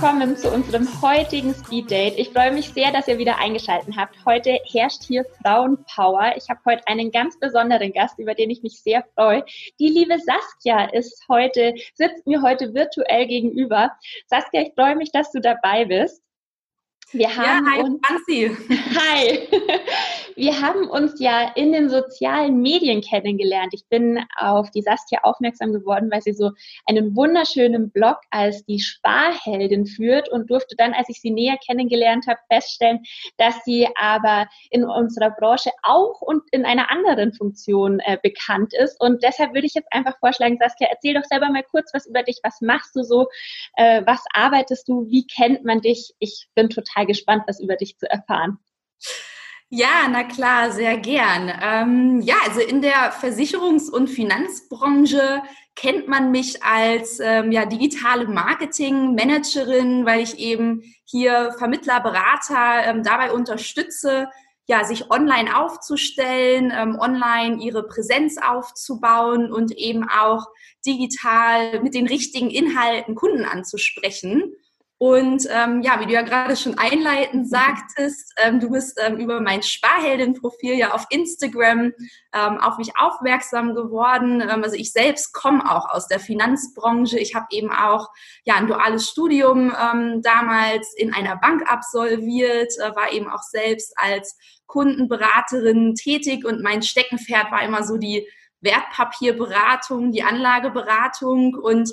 Willkommen zu unserem heutigen Speed Date. Ich freue mich sehr, dass ihr wieder eingeschaltet habt. Heute herrscht hier Frauenpower. Ich habe heute einen ganz besonderen Gast, über den ich mich sehr freue. Die liebe Saskia ist heute, sitzt mir heute virtuell gegenüber. Saskia, ich freue mich, dass du dabei bist. Wir haben ja, hi, uns, Franzi. Hi. Wir haben uns ja in den sozialen Medien kennengelernt. Ich bin auf die Saskia aufmerksam geworden, weil sie so einen wunderschönen Blog als die Sparheldin führt und durfte dann, als ich sie näher kennengelernt habe, feststellen, dass sie aber in unserer Branche auch und in einer anderen Funktion äh, bekannt ist. Und deshalb würde ich jetzt einfach vorschlagen, Saskia, erzähl doch selber mal kurz was über dich. Was machst du so? Äh, was arbeitest du? Wie kennt man dich? Ich bin total total gespannt, was über dich zu erfahren. Ja, na klar, sehr gern. Ähm, ja, also in der Versicherungs- und Finanzbranche kennt man mich als ähm, ja, digitale Marketing-Managerin, weil ich eben hier Vermittler, Berater ähm, dabei unterstütze, ja, sich online aufzustellen, ähm, online ihre Präsenz aufzubauen und eben auch digital mit den richtigen Inhalten Kunden anzusprechen. Und ähm, ja, wie du ja gerade schon einleitend sagtest, ähm, du bist ähm, über mein Sparheldin-Profil ja auf Instagram ähm, auf mich aufmerksam geworden. Ähm, also ich selbst komme auch aus der Finanzbranche. Ich habe eben auch ja ein duales Studium ähm, damals in einer Bank absolviert, äh, war eben auch selbst als Kundenberaterin tätig und mein Steckenpferd war immer so die Wertpapierberatung, die Anlageberatung und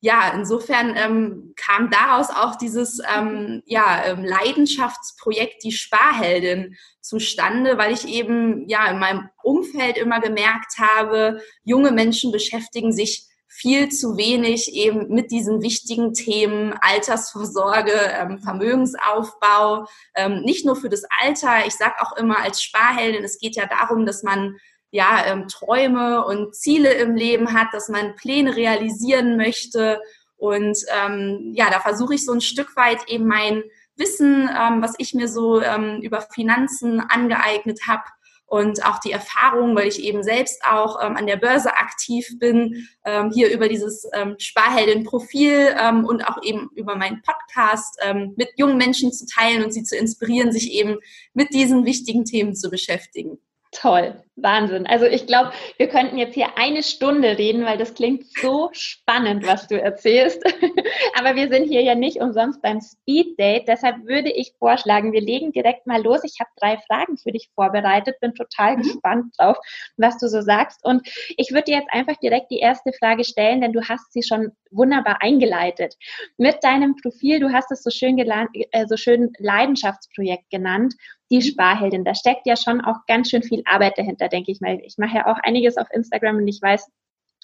ja, insofern ähm, kam daraus auch dieses ähm, ja, ähm, Leidenschaftsprojekt, die Sparheldin, zustande, weil ich eben ja in meinem Umfeld immer gemerkt habe, junge Menschen beschäftigen sich viel zu wenig eben mit diesen wichtigen Themen Altersvorsorge, ähm, Vermögensaufbau, ähm, nicht nur für das Alter. Ich sage auch immer als Sparheldin, es geht ja darum, dass man ja, ähm, Träume und Ziele im Leben hat, dass man Pläne realisieren möchte. Und ähm, ja, da versuche ich so ein Stück weit eben mein Wissen, ähm, was ich mir so ähm, über Finanzen angeeignet habe und auch die Erfahrung, weil ich eben selbst auch ähm, an der Börse aktiv bin, ähm, hier über dieses ähm, Sparheldin-Profil ähm, und auch eben über meinen Podcast ähm, mit jungen Menschen zu teilen und sie zu inspirieren, sich eben mit diesen wichtigen Themen zu beschäftigen. Toll, Wahnsinn. Also ich glaube, wir könnten jetzt hier eine Stunde reden, weil das klingt so spannend, was du erzählst. Aber wir sind hier ja nicht umsonst beim Speed Date. Deshalb würde ich vorschlagen, wir legen direkt mal los. Ich habe drei Fragen für dich vorbereitet, bin total mhm. gespannt drauf, was du so sagst. Und ich würde dir jetzt einfach direkt die erste Frage stellen, denn du hast sie schon wunderbar eingeleitet. Mit deinem Profil, du hast es so schön, äh, so schön Leidenschaftsprojekt genannt die Sparheldin. Da steckt ja schon auch ganz schön viel Arbeit dahinter, denke ich mal. Ich mache ja auch einiges auf Instagram und ich weiß,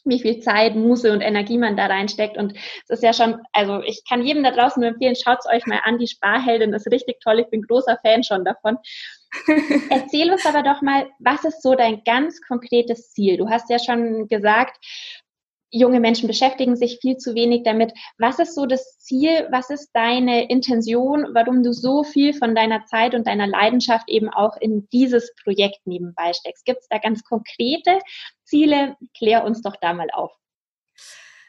wie viel Zeit, Muße und Energie man da reinsteckt. Und es ist ja schon, also ich kann jedem da draußen nur empfehlen, schaut es euch mal an. Die Sparheldin ist richtig toll. Ich bin großer Fan schon davon. Erzähl uns aber doch mal, was ist so dein ganz konkretes Ziel? Du hast ja schon gesagt, junge Menschen beschäftigen sich viel zu wenig damit. Was ist so das Ziel? Was ist deine Intention, warum du so viel von deiner Zeit und deiner Leidenschaft eben auch in dieses Projekt nebenbei steckst? Gibt es da ganz konkrete Ziele? Klär uns doch da mal auf.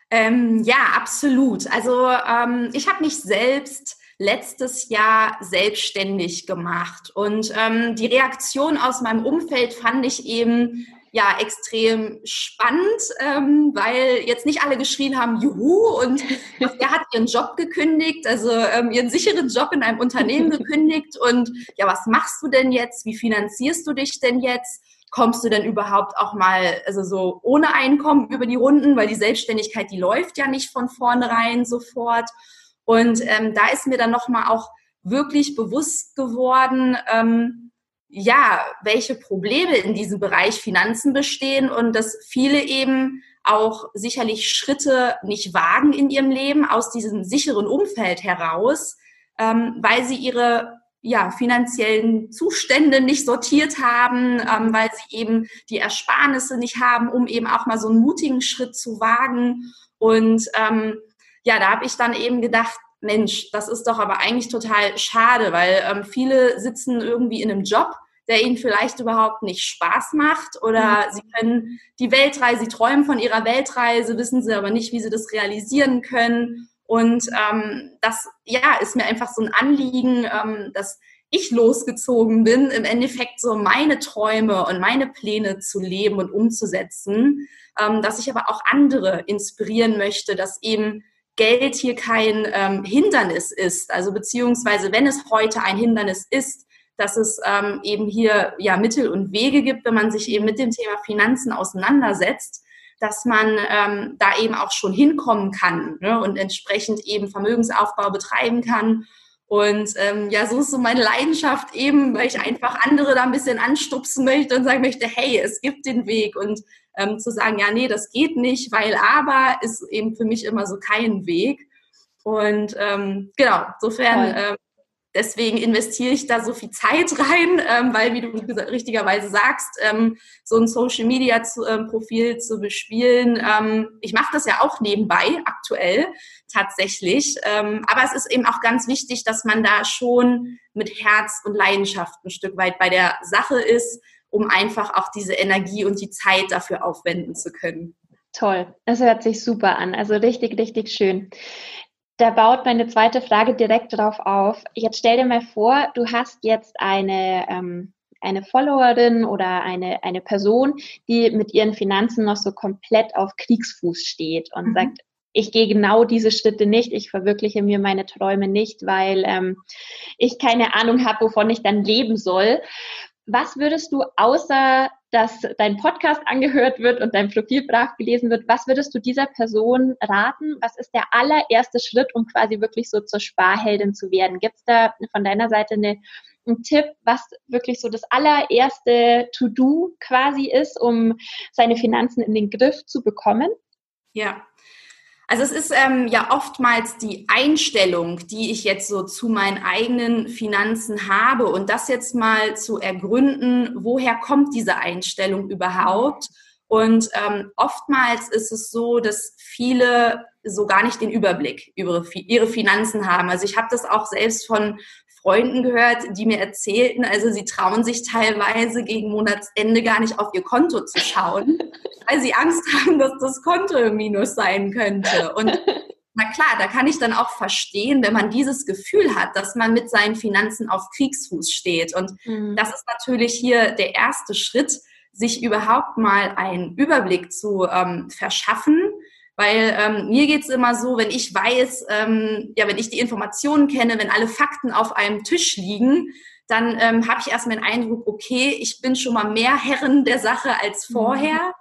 Ähm, ja, absolut. Also ähm, ich habe mich selbst letztes Jahr selbstständig gemacht und ähm, die Reaktion aus meinem Umfeld fand ich eben ja extrem spannend, ähm, weil jetzt nicht alle geschrien haben, juhu, und er hat ihren Job gekündigt, also ähm, ihren sicheren Job in einem Unternehmen gekündigt und ja, was machst du denn jetzt? Wie finanzierst du dich denn jetzt? Kommst du denn überhaupt auch mal, also so ohne Einkommen über die Runden, weil die Selbstständigkeit, die läuft ja nicht von vornherein sofort. Und ähm, da ist mir dann nochmal auch wirklich bewusst geworden, ähm, ja, welche Probleme in diesem Bereich Finanzen bestehen und dass viele eben auch sicherlich Schritte nicht wagen in ihrem Leben aus diesem sicheren Umfeld heraus, ähm, weil sie ihre ja, finanziellen Zustände nicht sortiert haben, ähm, weil sie eben die Ersparnisse nicht haben, um eben auch mal so einen mutigen Schritt zu wagen. Und ähm, ja, da habe ich dann eben gedacht, Mensch, das ist doch aber eigentlich total schade, weil ähm, viele sitzen irgendwie in einem Job, der ihnen vielleicht überhaupt nicht Spaß macht oder mhm. sie können die Weltreise, sie träumen von ihrer Weltreise, wissen sie aber nicht, wie sie das realisieren können. Und ähm, das ja ist mir einfach so ein Anliegen, ähm, dass ich losgezogen bin, im Endeffekt so meine Träume und meine Pläne zu leben und umzusetzen, ähm, dass ich aber auch andere inspirieren möchte, dass eben Geld hier kein ähm, Hindernis ist. Also beziehungsweise, wenn es heute ein Hindernis ist, dass es ähm, eben hier ja Mittel und Wege gibt, wenn man sich eben mit dem Thema Finanzen auseinandersetzt, dass man ähm, da eben auch schon hinkommen kann ne, und entsprechend eben Vermögensaufbau betreiben kann und ähm, ja, so ist so meine Leidenschaft eben, weil ich einfach andere da ein bisschen anstupsen möchte und sagen möchte, hey, es gibt den Weg. Und ähm, zu sagen, ja, nee, das geht nicht, weil aber ist eben für mich immer so kein Weg. Und ähm, genau, insofern ähm, deswegen investiere ich da so viel Zeit rein, ähm, weil, wie du richtigerweise sagst, ähm, so ein Social Media zu, ähm, Profil zu bespielen. Ähm, ich mache das ja auch nebenbei aktuell tatsächlich. Ähm, aber es ist eben auch ganz wichtig, dass man da schon mit Herz und Leidenschaft ein Stück weit bei der Sache ist, um einfach auch diese Energie und die Zeit dafür aufwenden zu können. Toll, das hört sich super an. Also richtig, richtig schön. Da baut meine zweite Frage direkt drauf auf. Jetzt stell dir mal vor, du hast jetzt eine, ähm, eine Followerin oder eine, eine Person, die mit ihren Finanzen noch so komplett auf Kriegsfuß steht und mhm. sagt, ich gehe genau diese Schritte nicht, ich verwirkliche mir meine Träume nicht, weil ähm, ich keine Ahnung habe, wovon ich dann leben soll. Was würdest du außer dass dein Podcast angehört wird und dein Profil brav gelesen wird, was würdest du dieser Person raten? Was ist der allererste Schritt, um quasi wirklich so zur Sparheldin zu werden? Gibt es da von deiner Seite eine, einen Tipp, was wirklich so das allererste To-Do quasi ist, um seine Finanzen in den Griff zu bekommen? Ja, also es ist ähm, ja oftmals die Einstellung, die ich jetzt so zu meinen eigenen Finanzen habe und das jetzt mal zu ergründen, woher kommt diese Einstellung überhaupt? Und ähm, oftmals ist es so, dass viele so gar nicht den Überblick über ihre Finanzen haben. Also ich habe das auch selbst von Freunden gehört, die mir erzählten, also sie trauen sich teilweise gegen Monatsende gar nicht auf ihr Konto zu schauen, weil sie Angst haben, dass das Konto im Minus sein könnte. Und na klar, da kann ich dann auch verstehen, wenn man dieses Gefühl hat, dass man mit seinen Finanzen auf Kriegsfuß steht. Und mhm. das ist natürlich hier der erste Schritt, sich überhaupt mal einen Überblick zu ähm, verschaffen weil ähm, mir geht's immer so, wenn ich weiß, ähm, ja, wenn ich die Informationen kenne, wenn alle Fakten auf einem Tisch liegen, dann ähm, habe ich erstmal den Eindruck, okay, ich bin schon mal mehr Herrin der Sache als mhm. vorher. Mhm.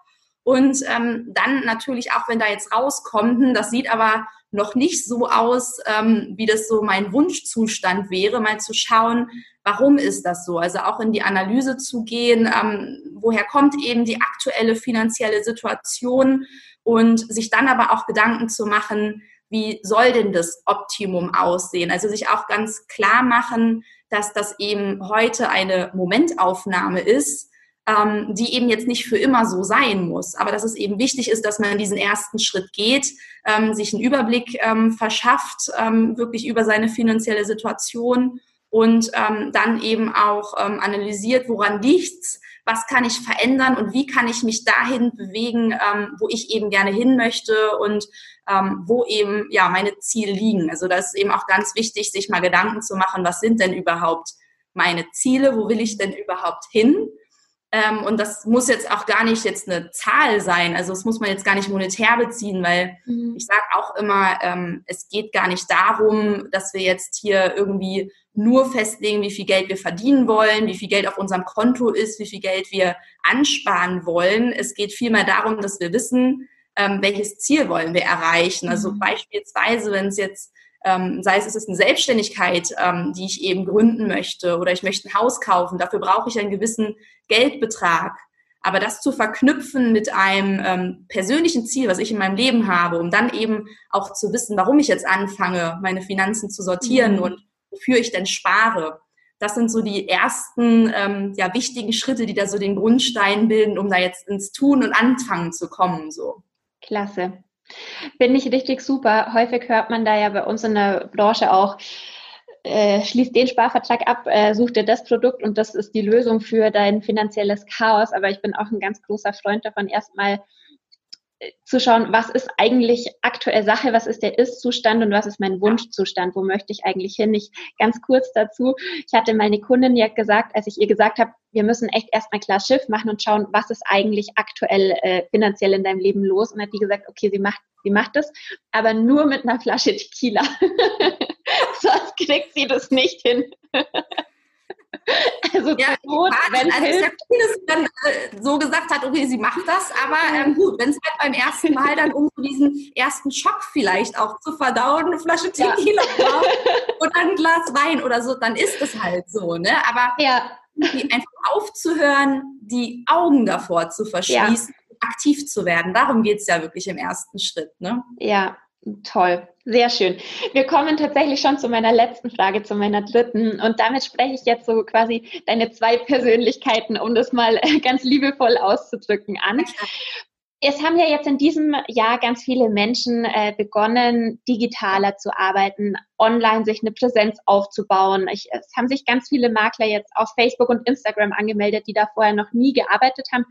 Und ähm, dann natürlich auch, wenn da jetzt rauskommt, hm, das sieht aber noch nicht so aus, ähm, wie das so mein Wunschzustand wäre, mal zu schauen, warum ist das so? Also auch in die Analyse zu gehen, ähm, woher kommt eben die aktuelle finanzielle Situation und sich dann aber auch Gedanken zu machen, wie soll denn das Optimum aussehen? Also sich auch ganz klar machen, dass das eben heute eine Momentaufnahme ist, ähm, die eben jetzt nicht für immer so sein muss, aber dass es eben wichtig ist, dass man diesen ersten Schritt geht, ähm, sich einen Überblick ähm, verschafft, ähm, wirklich über seine finanzielle Situation und ähm, dann eben auch ähm, analysiert, woran liegt's, was kann ich verändern und wie kann ich mich dahin bewegen, ähm, wo ich eben gerne hin möchte und ähm, wo eben ja meine Ziele liegen. Also das ist eben auch ganz wichtig, sich mal Gedanken zu machen, was sind denn überhaupt meine Ziele, wo will ich denn überhaupt hin? Ähm, und das muss jetzt auch gar nicht jetzt eine Zahl sein. Also das muss man jetzt gar nicht monetär beziehen, weil mhm. ich sage auch immer, ähm, es geht gar nicht darum, dass wir jetzt hier irgendwie nur festlegen, wie viel Geld wir verdienen wollen, wie viel Geld auf unserem Konto ist, wie viel Geld wir ansparen wollen. Es geht vielmehr darum, dass wir wissen, ähm, welches Ziel wollen wir erreichen. Also mhm. beispielsweise, wenn es jetzt ähm, sei es, es ist eine Selbstständigkeit, ähm, die ich eben gründen möchte oder ich möchte ein Haus kaufen. Dafür brauche ich einen gewissen Geldbetrag. Aber das zu verknüpfen mit einem ähm, persönlichen Ziel, was ich in meinem Leben habe, um dann eben auch zu wissen, warum ich jetzt anfange, meine Finanzen zu sortieren mhm. und wofür ich denn spare. Das sind so die ersten ähm, ja, wichtigen Schritte, die da so den Grundstein bilden, um da jetzt ins Tun und Anfangen zu kommen. So. Klasse. Finde ich richtig super. Häufig hört man da ja bei uns in der Branche auch, äh, schließ den Sparvertrag ab, äh, such dir das Produkt und das ist die Lösung für dein finanzielles Chaos. Aber ich bin auch ein ganz großer Freund davon, erstmal zu schauen, was ist eigentlich aktuell Sache, was ist der Ist-Zustand und was ist mein Wunschzustand, wo möchte ich eigentlich hin. Ich ganz kurz dazu, ich hatte meine Kundin ja gesagt, als ich ihr gesagt habe, wir müssen echt erstmal klar Schiff machen und schauen, was ist eigentlich aktuell äh, finanziell in deinem Leben los. Und hat die gesagt, okay, sie macht, sie macht das, aber nur mit einer Flasche Tequila. Sonst kriegt sie das nicht hin. Also ja, Not, wenn also es ist ja cool, dass sie dann äh, so gesagt hat, okay, sie macht das, aber ähm, gut, wenn es halt beim ersten Mal dann um so diesen ersten Schock vielleicht auch zu verdauen, eine Flasche Tequila ja. und ein Glas Wein oder so, dann ist es halt so, ne? Aber ja. einfach aufzuhören, die Augen davor zu verschließen, ja. aktiv zu werden, darum geht es ja wirklich im ersten Schritt, ne? Ja, Toll, sehr schön. Wir kommen tatsächlich schon zu meiner letzten Frage, zu meiner dritten. Und damit spreche ich jetzt so quasi deine zwei Persönlichkeiten, um das mal ganz liebevoll auszudrücken, an. Es haben ja jetzt in diesem Jahr ganz viele Menschen äh, begonnen, digitaler zu arbeiten, online sich eine Präsenz aufzubauen. Ich, es haben sich ganz viele Makler jetzt auf Facebook und Instagram angemeldet, die da vorher noch nie gearbeitet haben.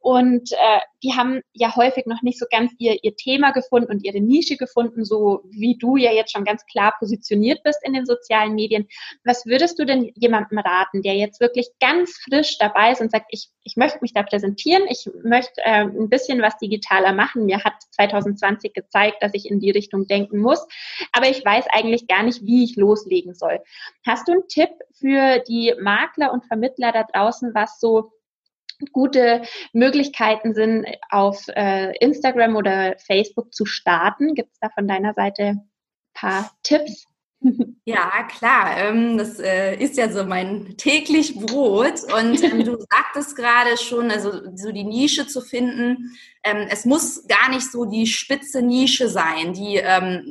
Und äh, die haben ja häufig noch nicht so ganz ihr, ihr Thema gefunden und ihre Nische gefunden, so wie du ja jetzt schon ganz klar positioniert bist in den sozialen Medien. Was würdest du denn jemandem raten, der jetzt wirklich ganz frisch dabei ist und sagt, ich, ich möchte mich da präsentieren, ich möchte äh, ein bisschen was digitaler machen. Mir hat 2020 gezeigt, dass ich in die Richtung denken muss. Aber ich weiß eigentlich gar nicht, wie ich loslegen soll. Hast du einen Tipp für die Makler und Vermittler da draußen, was so gute Möglichkeiten sind, auf äh, Instagram oder Facebook zu starten? Gibt es da von deiner Seite ein paar Tipps? Ja, klar. Ähm, das äh, ist ja so mein täglich Brot. Und ähm, du sagtest gerade schon, also so die Nische zu finden. Ähm, es muss gar nicht so die spitze Nische sein, die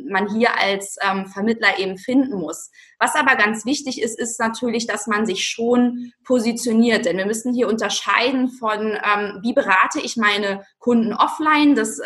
man hier als Vermittler eben finden muss. Was aber ganz wichtig ist, ist natürlich, dass man sich schon positioniert. Denn wir müssen hier unterscheiden von, wie berate ich meine Kunden offline. Das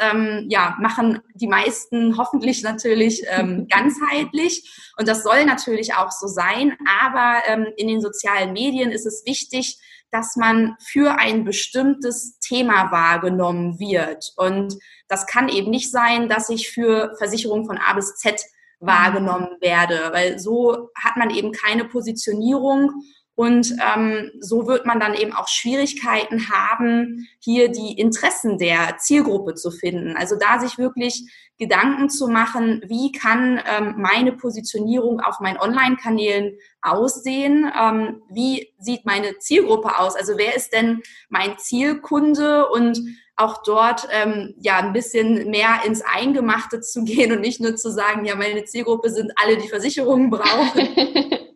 ja, machen die meisten hoffentlich natürlich ganzheitlich. Und das soll natürlich auch so sein. Aber ähm, in den sozialen Medien ist es wichtig, dass man für ein bestimmtes Thema wahrgenommen wird. Und das kann eben nicht sein, dass ich für Versicherungen von A bis Z wahrgenommen werde, weil so hat man eben keine Positionierung und ähm, so wird man dann eben auch Schwierigkeiten haben, hier die Interessen der Zielgruppe zu finden. Also da sich wirklich Gedanken zu machen, wie kann ähm, meine Positionierung auf meinen Online-Kanälen aussehen? Ähm, wie sieht meine Zielgruppe aus? Also wer ist denn mein Zielkunde? Und auch dort ähm, ja ein bisschen mehr ins Eingemachte zu gehen und nicht nur zu sagen, ja, meine Zielgruppe sind alle, die Versicherungen brauchen.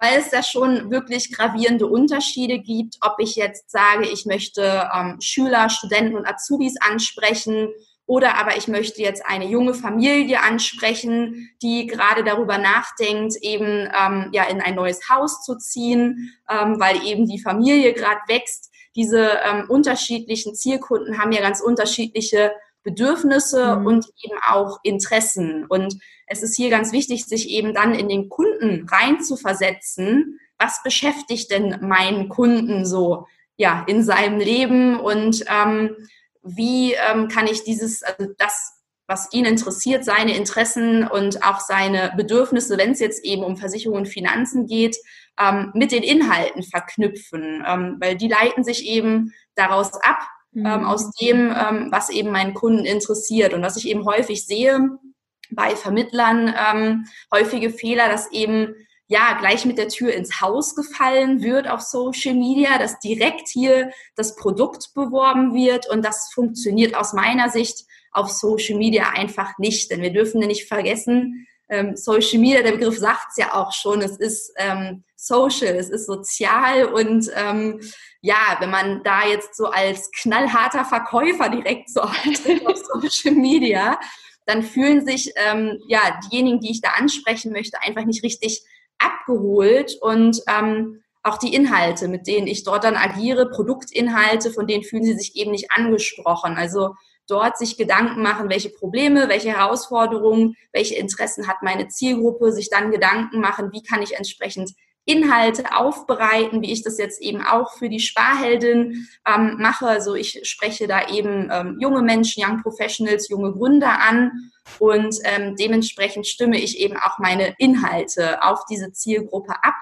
weil es da schon wirklich gravierende Unterschiede gibt, ob ich jetzt sage, ich möchte ähm, Schüler, Studenten und Azubis ansprechen oder aber ich möchte jetzt eine junge Familie ansprechen, die gerade darüber nachdenkt, eben ähm, ja in ein neues Haus zu ziehen, ähm, weil eben die Familie gerade wächst. Diese ähm, unterschiedlichen Zielkunden haben ja ganz unterschiedliche Bedürfnisse mhm. und eben auch Interessen. Und es ist hier ganz wichtig, sich eben dann in den Kunden reinzuversetzen. Was beschäftigt denn meinen Kunden so ja in seinem Leben und ähm, wie ähm, kann ich dieses, also das, was ihn interessiert, seine Interessen und auch seine Bedürfnisse, wenn es jetzt eben um Versicherungen und Finanzen geht, ähm, mit den Inhalten verknüpfen, ähm, weil die leiten sich eben daraus ab, ähm, mhm. aus dem, ähm, was eben meinen Kunden interessiert. Und was ich eben häufig sehe bei Vermittlern, ähm, häufige Fehler, dass eben ja gleich mit der Tür ins Haus gefallen wird auf Social Media, dass direkt hier das Produkt beworben wird und das funktioniert aus meiner Sicht auf Social Media einfach nicht, denn wir dürfen nicht vergessen, ähm, Social Media, der Begriff sagt es ja auch schon, es ist ähm, social, es ist sozial und ähm, ja, wenn man da jetzt so als knallharter Verkäufer direkt so auftritt auf Social Media, dann fühlen sich ähm, ja diejenigen, die ich da ansprechen möchte, einfach nicht richtig abgeholt und ähm, auch die Inhalte, mit denen ich dort dann agiere, Produktinhalte, von denen fühlen sie sich eben nicht angesprochen. Also dort sich Gedanken machen, welche Probleme, welche Herausforderungen, welche Interessen hat meine Zielgruppe, sich dann Gedanken machen, wie kann ich entsprechend Inhalte aufbereiten, wie ich das jetzt eben auch für die Sparheldin ähm, mache. Also ich spreche da eben ähm, junge Menschen, Young Professionals, junge Gründer an und ähm, dementsprechend stimme ich eben auch meine Inhalte auf diese Zielgruppe ab.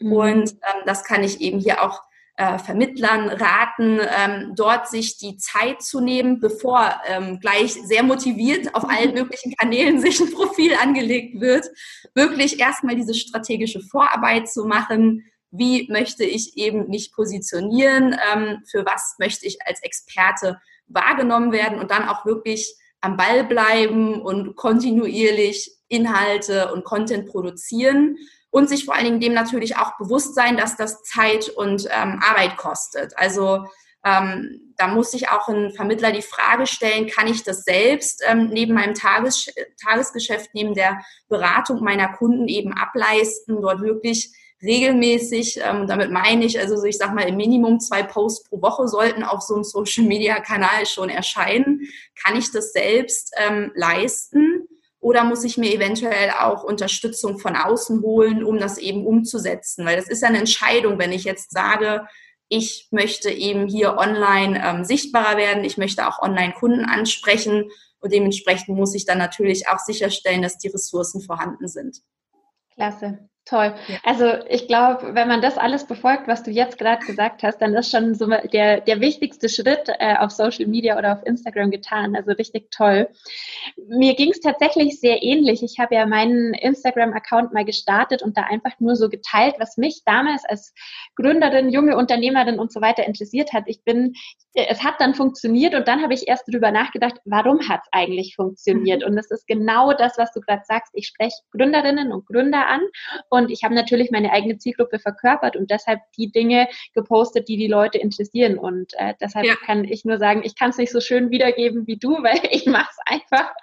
Mhm. Und ähm, das kann ich eben hier auch äh, Vermittlern raten, ähm, dort sich die Zeit zu nehmen, bevor ähm, gleich sehr motiviert auf allen möglichen Kanälen sich ein Profil angelegt wird, wirklich erstmal diese strategische Vorarbeit zu machen. Wie möchte ich eben mich positionieren? Ähm, für was möchte ich als Experte wahrgenommen werden? Und dann auch wirklich am Ball bleiben und kontinuierlich Inhalte und Content produzieren und sich vor allen Dingen dem natürlich auch bewusst sein, dass das Zeit und ähm, Arbeit kostet. Also ähm, da muss sich auch ein Vermittler die Frage stellen, kann ich das selbst ähm, neben meinem Tages Tagesgeschäft, neben der Beratung meiner Kunden eben ableisten, dort wirklich regelmäßig, ähm, damit meine ich, also ich sag mal, im Minimum zwei Posts pro Woche sollten auf so einem Social-Media-Kanal schon erscheinen. Kann ich das selbst ähm, leisten? Oder muss ich mir eventuell auch Unterstützung von außen holen, um das eben umzusetzen? Weil das ist eine Entscheidung, wenn ich jetzt sage, ich möchte eben hier online ähm, sichtbarer werden, ich möchte auch online Kunden ansprechen und dementsprechend muss ich dann natürlich auch sicherstellen, dass die Ressourcen vorhanden sind. Klasse. Toll. Also ich glaube, wenn man das alles befolgt, was du jetzt gerade gesagt hast, dann ist schon so der, der wichtigste Schritt äh, auf Social Media oder auf Instagram getan. Also richtig toll. Mir ging es tatsächlich sehr ähnlich. Ich habe ja meinen Instagram-Account mal gestartet und da einfach nur so geteilt, was mich damals als Gründerin, junge Unternehmerin und so weiter interessiert hat. Ich bin, es hat dann funktioniert und dann habe ich erst darüber nachgedacht, warum hat es eigentlich funktioniert? Mhm. Und das ist genau das, was du gerade sagst. Ich spreche Gründerinnen und Gründer an und ich habe natürlich meine eigene Zielgruppe verkörpert und deshalb die Dinge gepostet, die die Leute interessieren. Und äh, deshalb ja. kann ich nur sagen, ich kann es nicht so schön wiedergeben wie du, weil ich mache es einfach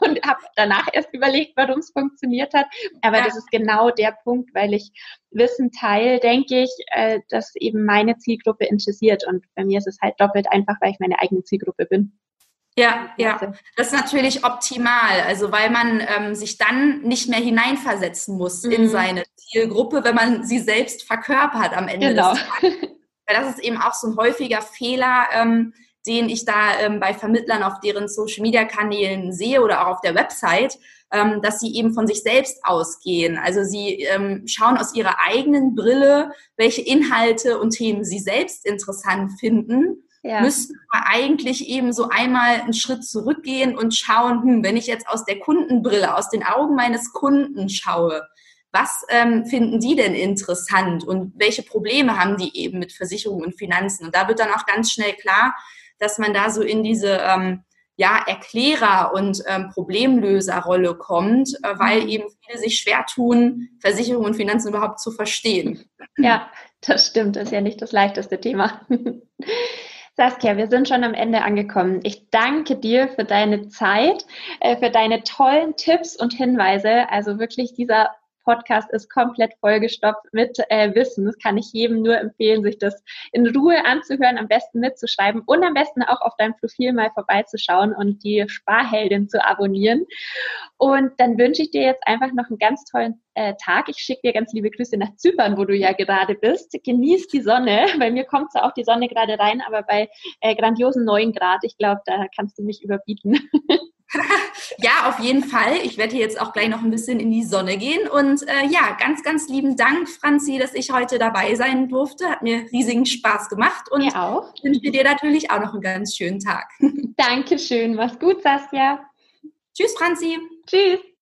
und habe danach erst überlegt, warum es funktioniert hat. Aber ja. das ist genau der Punkt, weil ich Wissen teile, denke ich, äh, dass eben meine Zielgruppe interessiert. Und bei mir ist es halt doppelt einfach, weil ich meine eigene Zielgruppe bin. Ja, ja, das ist natürlich optimal, also weil man ähm, sich dann nicht mehr hineinversetzen muss mhm. in seine Zielgruppe, wenn man sie selbst verkörpert am Ende genau. des Tages. Weil das ist eben auch so ein häufiger Fehler, ähm, den ich da ähm, bei Vermittlern auf deren Social-Media-Kanälen sehe oder auch auf der Website, ähm, dass sie eben von sich selbst ausgehen. Also sie ähm, schauen aus ihrer eigenen Brille, welche Inhalte und Themen sie selbst interessant finden ja. müssten wir eigentlich eben so einmal einen Schritt zurückgehen und schauen, hm, wenn ich jetzt aus der Kundenbrille, aus den Augen meines Kunden schaue, was ähm, finden die denn interessant und welche Probleme haben die eben mit Versicherungen und Finanzen? Und da wird dann auch ganz schnell klar, dass man da so in diese ähm, ja, Erklärer- und ähm, Problemlöserrolle kommt, äh, weil mhm. eben viele sich schwer tun, Versicherungen und Finanzen überhaupt zu verstehen. Ja, das stimmt. Das ist ja nicht das leichteste Thema. Saskia, wir sind schon am Ende angekommen. Ich danke dir für deine Zeit, äh, für deine tollen Tipps und Hinweise. Also wirklich dieser Podcast ist komplett vollgestopft mit äh, Wissen. Das kann ich jedem nur empfehlen, sich das in Ruhe anzuhören, am besten mitzuschreiben und am besten auch auf deinem Profil mal vorbeizuschauen und die Sparheldin zu abonnieren. Und dann wünsche ich dir jetzt einfach noch einen ganz tollen äh, Tag. Ich schicke dir ganz liebe Grüße nach Zypern, wo du ja gerade bist. Genieß die Sonne. Bei mir kommt zwar auch die Sonne gerade rein, aber bei äh, grandiosen 9 Grad, ich glaube, da kannst du mich überbieten. ja, auf jeden Fall. Ich werde jetzt auch gleich noch ein bisschen in die Sonne gehen. Und äh, ja, ganz, ganz lieben Dank, Franzi, dass ich heute dabei sein durfte. Hat mir riesigen Spaß gemacht und mir auch. wünsche dir natürlich auch noch einen ganz schönen Tag. Dankeschön. Mach's gut, Saskia. Tschüss, Franzi. Tschüss.